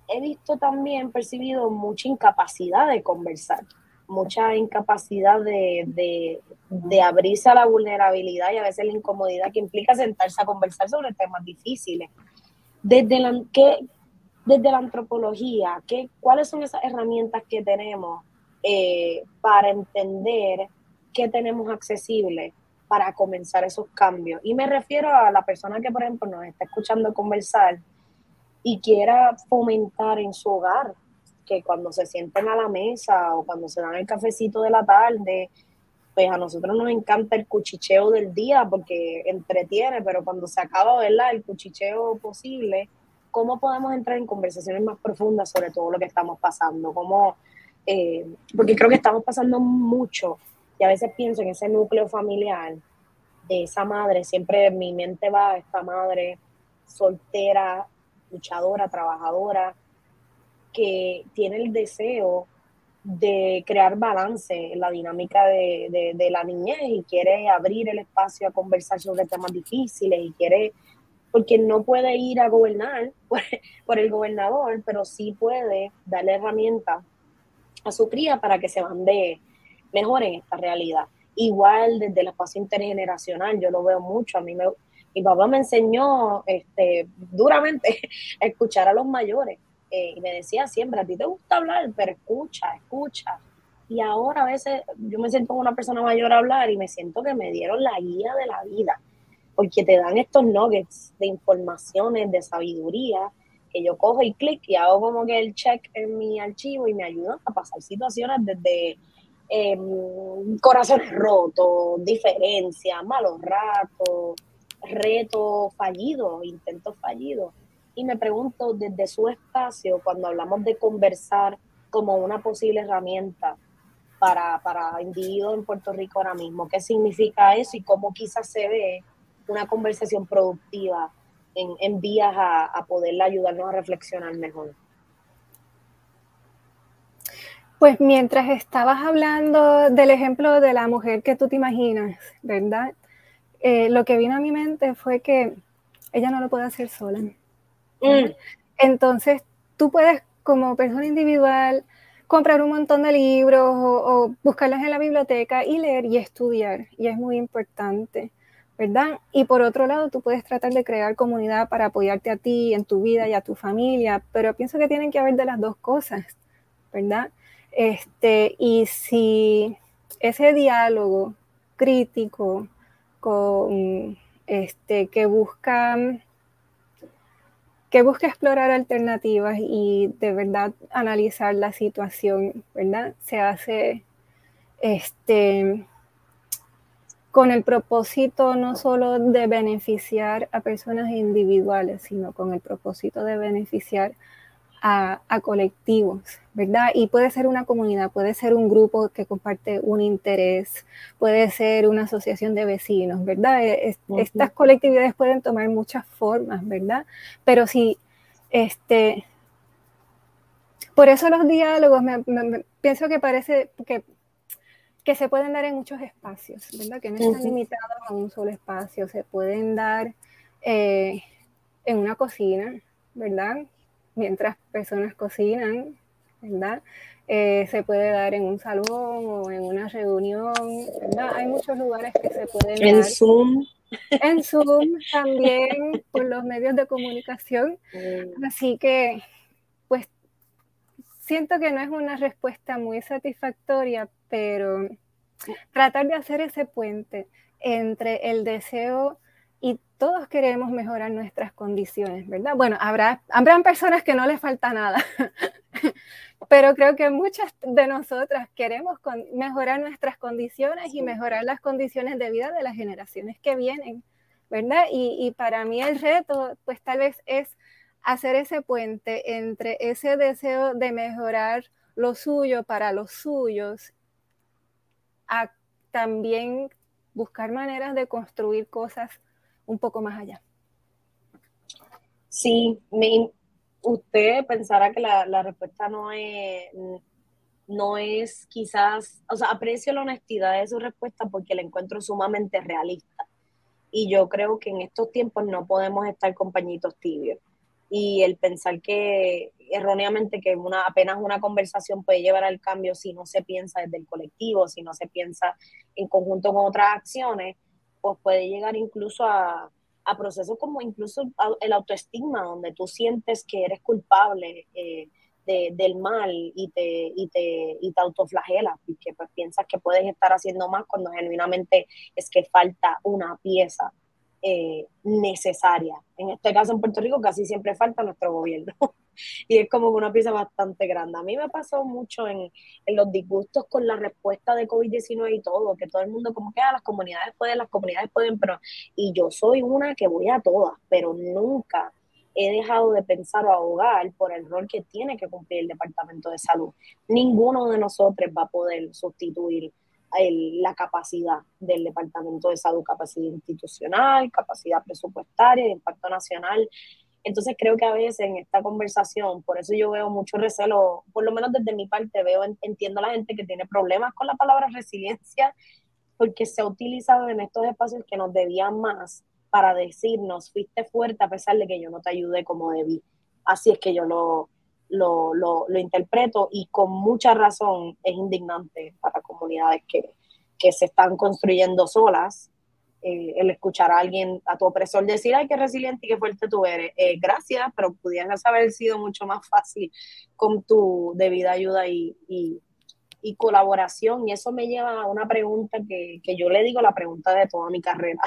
he visto también, percibido mucha incapacidad de conversar, mucha incapacidad de, de, de, abrirse a la vulnerabilidad y a veces la incomodidad que implica sentarse a conversar sobre temas difíciles. Desde la, ¿qué, desde la antropología, ¿qué, ¿cuáles son esas herramientas que tenemos eh, para entender qué tenemos accesible para comenzar esos cambios? Y me refiero a la persona que, por ejemplo, nos está escuchando conversar y quiera fomentar en su hogar que cuando se sienten a la mesa o cuando se dan el cafecito de la tarde, pues a nosotros nos encanta el cuchicheo del día porque entretiene, pero cuando se acaba, ¿verdad? El cuchicheo posible, cómo podemos entrar en conversaciones más profundas sobre todo lo que estamos pasando, cómo, eh, porque creo que estamos pasando mucho y a veces pienso en ese núcleo familiar de esa madre, siempre mi mente va a esta madre soltera, luchadora, trabajadora, que tiene el deseo de crear balance en la dinámica de, de, la niñez y quiere abrir el espacio a conversar sobre temas difíciles y quiere porque no puede ir a gobernar por, el gobernador, pero sí puede darle herramientas a su cría para que se mande mejor en esta realidad. Igual desde el espacio intergeneracional, yo lo veo mucho. A mí me, mi papá me enseñó este, duramente a escuchar a los mayores eh, y me decía siempre, a ti te gusta hablar, pero escucha, escucha. Y ahora a veces yo me siento con una persona mayor a hablar y me siento que me dieron la guía de la vida porque te dan estos nuggets de informaciones, de sabiduría, que yo cojo y clic y hago como que el check en mi archivo y me ayudan a pasar situaciones desde em, corazones rotos, diferencias, malos ratos, retos fallidos, intentos fallidos. Y me pregunto desde su espacio, cuando hablamos de conversar como una posible herramienta para, para individuos en Puerto Rico ahora mismo, ¿qué significa eso y cómo quizás se ve una conversación productiva en, vías a, a poderla ayudarnos a reflexionar mejor. Pues mientras estabas hablando del ejemplo de la mujer que tú te imaginas, ¿verdad? Eh, lo que vino a mi mente fue que ella no lo puede hacer sola. Mm. Entonces, tú puedes, como persona individual, comprar un montón de libros o, o, buscarlos en la biblioteca y leer y estudiar. Y es muy importante. ¿Verdad? Y por otro lado, tú puedes tratar de crear comunidad para apoyarte a ti, en tu vida y a tu familia, pero pienso que tienen que haber de las dos cosas, ¿verdad? Este, y si ese diálogo crítico con este que busca que busca explorar alternativas y de verdad analizar la situación, ¿verdad? Se hace este con el propósito no solo de beneficiar a personas individuales, sino con el propósito de beneficiar a, colectivos, ¿verdad? Y puede ser una comunidad, puede ser un grupo que comparte un interés, puede ser una asociación de vecinos, ¿verdad? E, estas colectividades pueden tomar muchas formas, ¿verdad? Pero si, este, por eso los diálogos, pienso que parece que que se pueden dar en muchos espacios, ¿verdad? Que no están limitados a un solo espacio, se pueden dar eh, en una cocina, ¿verdad? Mientras personas cocinan, ¿verdad? Eh, se puede dar en un salón o en una reunión, ¿verdad? Hay muchos lugares que se pueden dar. En Zoom. En Zoom también, por los medios de comunicación. Mm. Así que, pues siento que no es una respuesta muy satisfactoria, pero tratar de hacer ese puente entre el deseo y todos queremos mejorar nuestras condiciones, ¿verdad? Bueno, habrá, habrán personas que no les falta nada, pero creo que muchas de nosotras queremos mejorar nuestras condiciones y mejorar las condiciones de vida de las generaciones que vienen, ¿verdad? Y, y para mí el reto, pues tal vez es hacer ese puente entre ese deseo de mejorar lo suyo para los suyos, a también buscar maneras de construir cosas un poco más allá. Sí, usted pensará que la, respuesta no es, no es quizás, o sea, aprecio la honestidad de su respuesta porque la encuentro sumamente realista. Y yo creo que en estos tiempos no podemos estar compañitos tibios y el pensar que erróneamente que una, apenas una conversación puede llevar al cambio si no se piensa desde el colectivo, si no se piensa en conjunto con otras acciones, pues puede llegar incluso a, a procesos como incluso el autoestigma, donde tú sientes que eres culpable eh, del mal y te, y te, y te autoflagelas, porque pues piensas que puedes estar haciendo más cuando genuinamente es que falta una pieza eh, necesaria. En este caso en Puerto Rico casi siempre falta nuestro gobierno y es como una pieza bastante grande. A mí me pasó mucho en, en los disgustos con la respuesta de COVID-19 y todo, que todo el mundo como que ah, las comunidades pueden, las comunidades pueden, pero y yo soy una que voy a todas, pero nunca he dejado de pensar o ahogar por el rol que tiene que cumplir el Departamento de Salud. Ninguno de nosotros va a poder sustituir la capacidad del Departamento de Salud, capacidad institucional, capacidad presupuestaria, de impacto nacional. Entonces creo que a veces en esta conversación, por eso yo veo mucho recelo, por lo menos desde mi parte veo, entiendo a la gente que tiene problemas con la palabra resiliencia, porque se ha utilizado en estos espacios que nos debían más para decirnos, fuiste fuerte a pesar de que yo no te ayudé como debí. Así es que yo lo, lo, lo, lo, interpreto y con mucha razón es indignante para comunidades que, que se están construyendo solas. Eh, el escuchar a alguien, a tu opresor decir, ay, qué resiliente y qué fuerte tú eres. Eh, gracias, pero pudieras haber sido mucho más fácil con tu debida ayuda y, y, y colaboración. Y eso me lleva a una pregunta que, que yo le digo la pregunta de toda mi carrera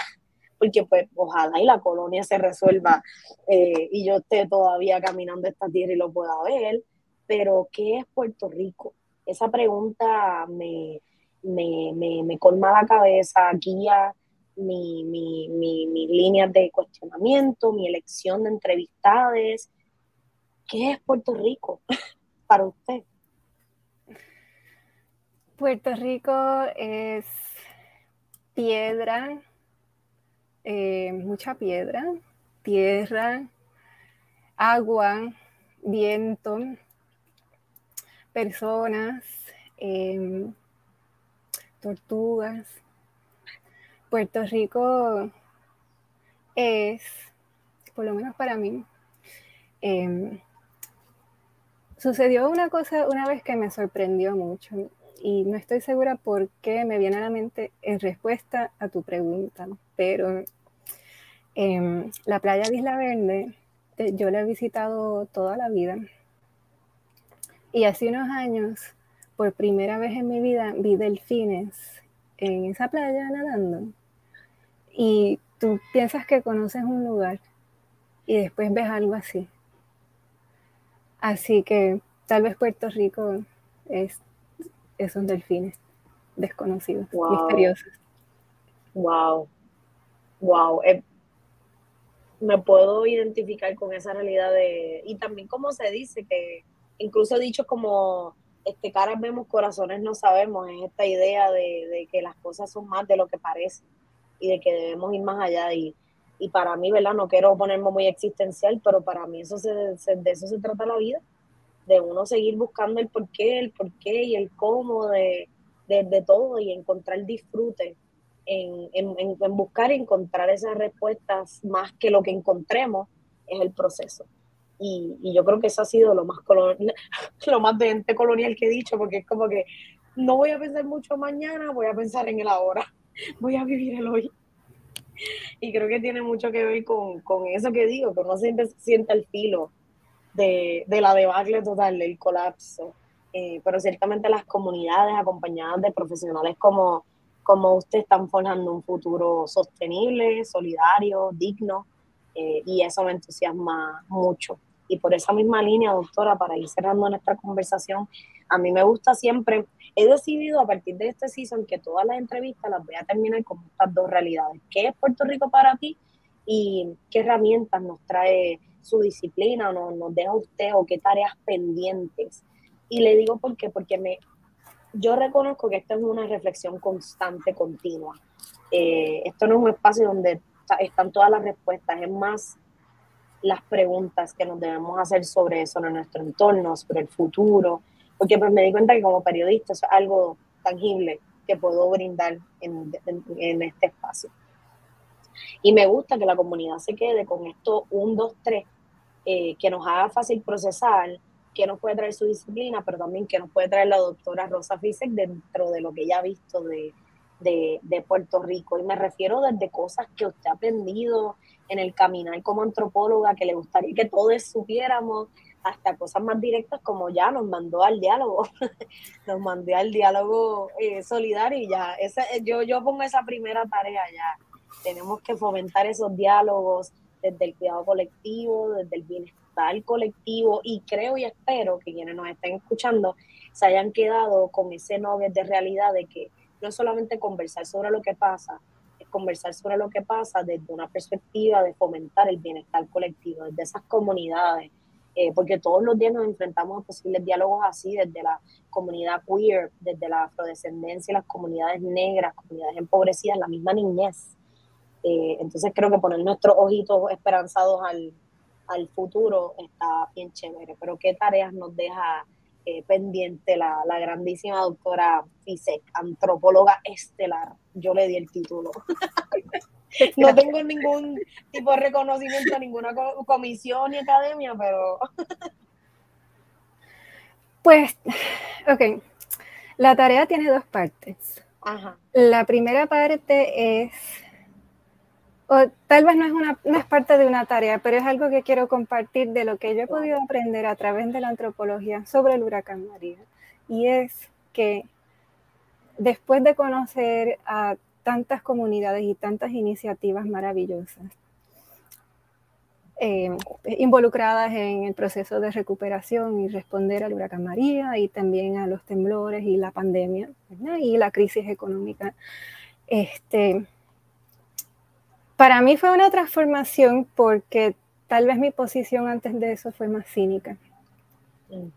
porque pues ojalá y la colonia se resuelva eh, y yo esté todavía caminando esta tierra y lo pueda ver, pero ¿qué es Puerto Rico? Esa pregunta me, me, colma la cabeza, guía mi, mi, mi, mis líneas de cuestionamiento, mi elección de entrevistades. ¿Qué es Puerto Rico para usted? Puerto Rico es piedra, eh, mucha piedra, tierra, agua, viento, personas, em, tortugas. Puerto Rico es, por lo menos para mí, em, sucedió una cosa una vez que me sorprendió mucho y no estoy segura por qué me viene a la mente en respuesta a tu pregunta, pero Em, la playa de Isla Verde, yo la he visitado toda la vida. Y hace unos años, por primera vez en mi vida, vi delfines en esa playa nadando. Y tú piensas que conoces un lugar y después ves algo así. Así que tal vez Puerto Rico es esos delfines desconocidos, misteriosos. Wow. Wow. Eh, me puedo identificar con esa realidad de, y también como se dice, que incluso dicho como, este, caras vemos, corazones no sabemos, en esta idea de, que las cosas son más de lo que parecen y de que debemos ir más allá y, y para mí, ¿verdad? No quiero ponerme muy existencial, pero para mí eso se, de eso se trata la vida, de uno seguir buscando el por qué, el por qué y el cómo de, de, de todo y encontrar disfrute en, en, en, buscar y encontrar esas respuestas más que lo que encontremos es el proceso. Y, y, yo creo que eso ha sido lo más, lo más de ente colonial que he dicho, porque es como que no voy a pensar mucho mañana, voy a pensar en el ahora, voy a vivir el hoy. Y creo que tiene mucho que ver con, con eso que digo, que uno siempre siente el filo de, de la debacle total, del colapso. Eh, pero ciertamente las comunidades acompañadas de profesionales como, como usted están forjando un futuro sostenible, solidario, digno, eh, y eso me entusiasma mucho. Y por esa misma línea, doctora, para ir cerrando nuestra conversación, a mí me gusta siempre, he decidido a partir de este season que todas las entrevistas las voy a terminar con estas dos realidades. ¿Qué es Puerto Rico para ti? Y qué herramientas nos trae su disciplina nos, nos deja usted o qué tareas pendientes y le digo por qué, porque me, yo reconozco que esto es una reflexión constante, continua. Eh, esto no es un espacio donde están todas las respuestas, es más las preguntas que nos debemos hacer sobre eso, en nuestro entorno, sobre el futuro, porque pues me di cuenta que como periodista es algo tangible que puedo brindar en, en, este espacio. Y me gusta que la comunidad se quede con esto un, dos, tres, eh, que nos haga fácil procesar que nos puede traer su disciplina, pero también que nos puede traer la doctora Rosa Fisek dentro de lo que ella ha visto de, de, Puerto Rico. Y me refiero desde cosas que usted ha aprendido en el caminar como antropóloga, que le gustaría que todos supiéramos, hasta cosas más directas como ya nos mandó al diálogo, nos mandó al diálogo eh, solidario y ya, ese, yo, yo pongo esa primera tarea ya. Tenemos que fomentar esos diálogos desde el cuidado colectivo, desde el bienestar colectivo y creo y espero que quienes nos estén escuchando se hayan quedado con ese nugget de realidad de que no solamente conversar sobre lo que pasa, es conversar sobre lo que pasa desde una perspectiva de fomentar el bienestar colectivo, desde esas comunidades, eh, porque todos los días nos enfrentamos a posibles diálogos así, desde la comunidad queer, desde la afrodescendencia, las comunidades negras, comunidades empobrecidas, la misma niñez. Eh, entonces creo que poner nuestros ojitos esperanzados al, al futuro está bien chévere, pero qué tareas nos deja eh, pendiente la, la, grandísima doctora Fisek, antropóloga estelar. Yo le di el título. no tengo ningún tipo de reconocimiento a ninguna comisión ni academia, pero... pues, ok. La tarea tiene dos partes. Ajá. La primera parte es o tal vez no es, una, no es parte de una tarea, pero es algo que quiero compartir de lo que yo he podido aprender a través de la antropología sobre el huracán María. Y es que después de conocer a tantas comunidades y tantas iniciativas maravillosas eh, involucradas en el proceso de recuperación y responder al huracán María y también a los temblores y la pandemia y la crisis económica, este, para mí fue una transformación porque tal vez mi posición antes de eso fue más cínica. Mm.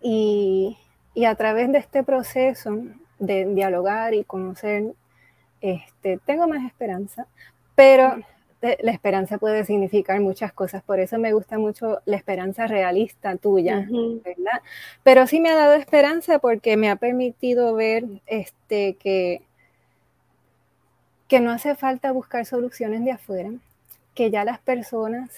Y, a través de este proceso de dialogar y conocer, este, tengo más esperanza, pero la esperanza puede significar muchas cosas, por eso me gusta mucho la esperanza realista tuya, ¿verdad? Pero sí me ha dado esperanza porque me ha permitido ver este, que que no hace falta buscar soluciones de afuera, que ya las personas,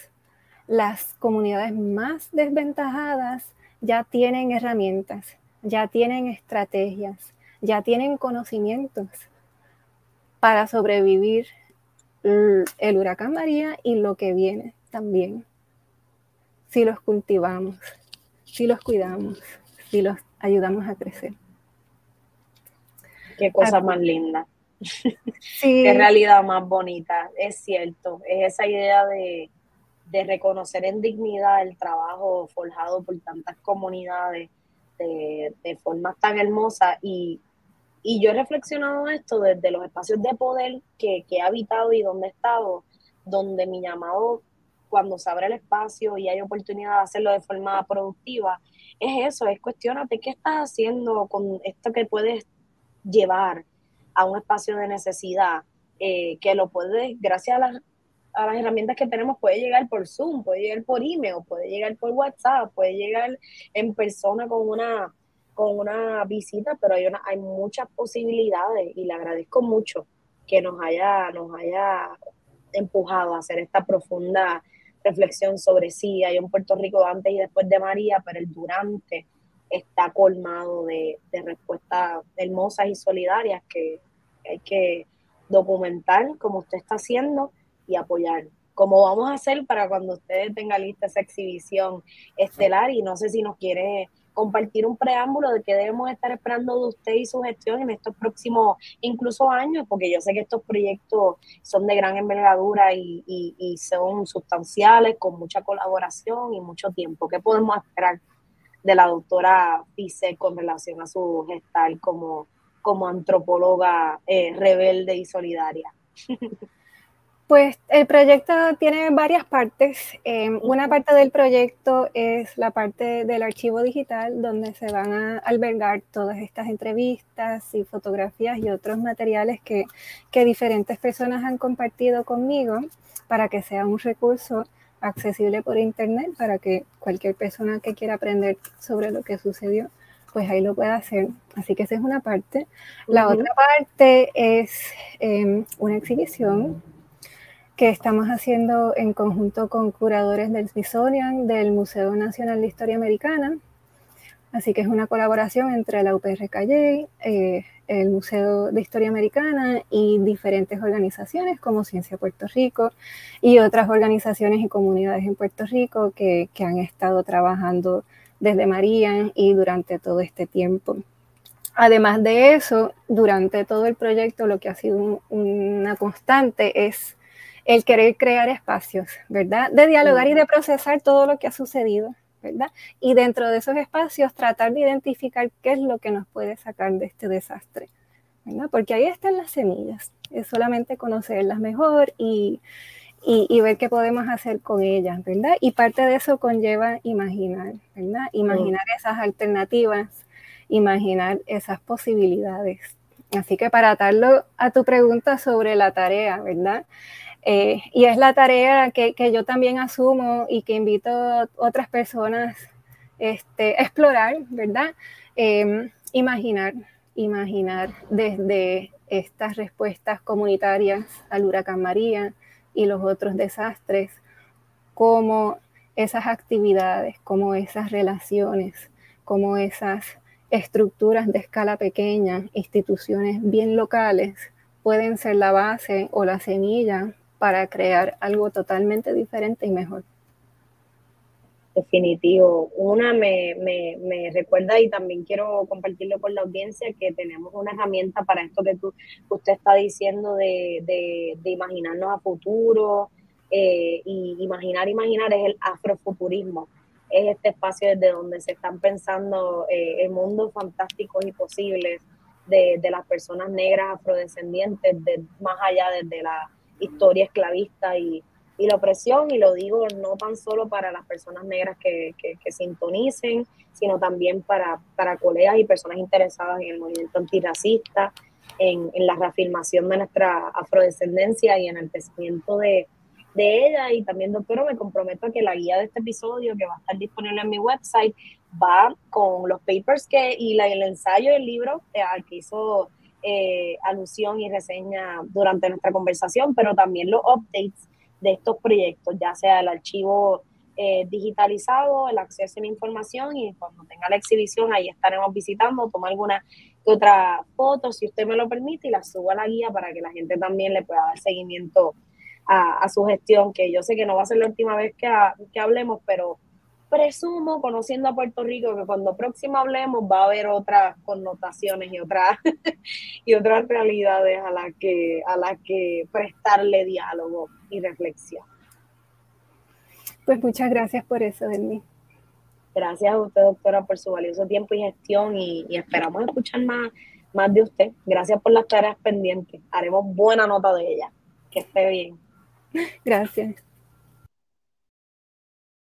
las comunidades más desventajadas ya tienen herramientas, ya tienen estrategias, ya tienen conocimientos para sobrevivir el huracán María y lo que viene también. Si los cultivamos, si los cuidamos, si los ayudamos a crecer. Qué cosa más linda. Qué realidad más bonita, es cierto, es esa idea de, reconocer en dignidad el trabajo forjado por tantas comunidades de, de formas tan hermosas. Y, yo he reflexionado esto desde los espacios de poder que, que he habitado y donde he estado, donde mi llamado cuando se abre el espacio y hay oportunidad de hacerlo de forma productiva, es eso, es cuestionarte qué estás haciendo con esto que puedes llevar, a un espacio de necesidad eh, que lo puede, gracias a las, a las herramientas que tenemos, puede llegar por Zoom, puede llegar por email, puede llegar por WhatsApp, puede llegar en persona con una, con una visita, pero hay, una, hay muchas posibilidades y le agradezco mucho que nos haya, nos haya empujado a hacer esta profunda reflexión sobre sí, hay un Puerto Rico antes y después de María, pero el durante está colmado de, respuestas hermosas y solidarias que hay que documentar como usted está haciendo y apoyar cómo vamos a hacer para cuando ustedes tengan lista esa exhibición estelar y no sé si nos quiere compartir un preámbulo de qué debemos estar esperando de usted y su gestión en estos próximos incluso años, porque yo sé que estos proyectos son de gran envergadura y, y, son sustanciales, con mucha colaboración y mucho tiempo. ¿Qué podemos esperar de la doctora Pise con relación a su gestal como, como antropóloga eh, rebelde y solidaria? Pues el proyecto tiene varias partes. Em, una parte del proyecto es la parte del archivo digital, donde se van a albergar todas estas entrevistas y fotografías y otros materiales que, que diferentes personas han compartido conmigo para que sea un recurso accesible por internet para que cualquier persona que quiera aprender sobre lo que sucedió, pues ahí lo pueda hacer. Así que esa es una parte. La otra parte es em, una exhibición que estamos haciendo en conjunto con curadores del Smithsonian, del Museo Nacional de Historia Americana. Así que es una colaboración entre la UPR Calle, eh, el Museo de Historia Americana y diferentes organizaciones como Ciencia Puerto Rico y otras organizaciones y comunidades en Puerto Rico que, han estado trabajando desde María y durante todo este tiempo. Además de eso, durante todo el proyecto lo que ha sido una constante es el querer crear espacios, ¿verdad? De dialogar y de procesar todo lo que ha sucedido, ¿verdad? Y dentro de esos espacios tratar de identificar qué es lo que nos puede sacar de este desastre, ¿verdad? Porque ahí están las semillas, es solamente conocerlas mejor y, y, ver qué podemos hacer con ellas, ¿verdad? Y parte de eso conlleva imaginar, ¿verdad? Imaginar esas alternativas, imaginar esas posibilidades. Así que para atarlo a tu pregunta sobre la tarea, ¿verdad? Eh, y es la tarea que, yo también asumo y que invito a otras personas este, a explorar, ¿verdad? Em, imaginar, imaginar desde estas respuestas comunitarias al huracán María y los otros desastres, cómo esas actividades, cómo esas relaciones, cómo esas estructuras de escala pequeña, instituciones bien locales, pueden ser la base o la semilla para crear algo totalmente diferente y mejor. Definitivo. Una me, me, recuerda y también quiero compartirlo con la audiencia que tenemos una herramienta para esto que tú, usted está diciendo de, de, imaginarnos a futuro eh, y imaginar, imaginar es el afrofuturismo. Es este espacio desde donde se están pensando eh, el mundo fantásticos y posibles de, de las personas negras afrodescendientes, de, más allá desde la historia esclavista y, la opresión, y lo digo no tan solo para las personas negras que, que, sintonicen, sino también para, para, colegas y personas interesadas en el movimiento antirracista, en, en la reafirmación de nuestra afrodescendencia y en el crecimiento de, de ella. Y también, doctora, me comprometo a que la guía de este episodio, que va a estar disponible en mi website, va con los papers que y la, el ensayo del libro que hizo eh, alusión y reseña durante nuestra conversación, pero también los updates de estos proyectos, ya sea el archivo eh, digitalizado, el acceso a la información y cuando tenga la exhibición ahí estaremos visitando, tomar alguna que otra foto, si usted me lo permite, y la subo a la guía para que la gente también le pueda dar seguimiento a, su gestión, que yo sé que no va a ser la última vez que, que hablemos, pero presumo, conociendo a Puerto Rico, que cuando próximo hablemos va a haber otras connotaciones y otras y otras realidades a las que a las que prestarle diálogo y reflexión. Pues muchas gracias por eso, Denny. Gracias a usted, doctora, por su valioso tiempo y gestión y, y esperamos escuchar más, más de usted. Gracias por las tareas pendientes. Haremos buena nota de ella. Que esté bien. Gracias.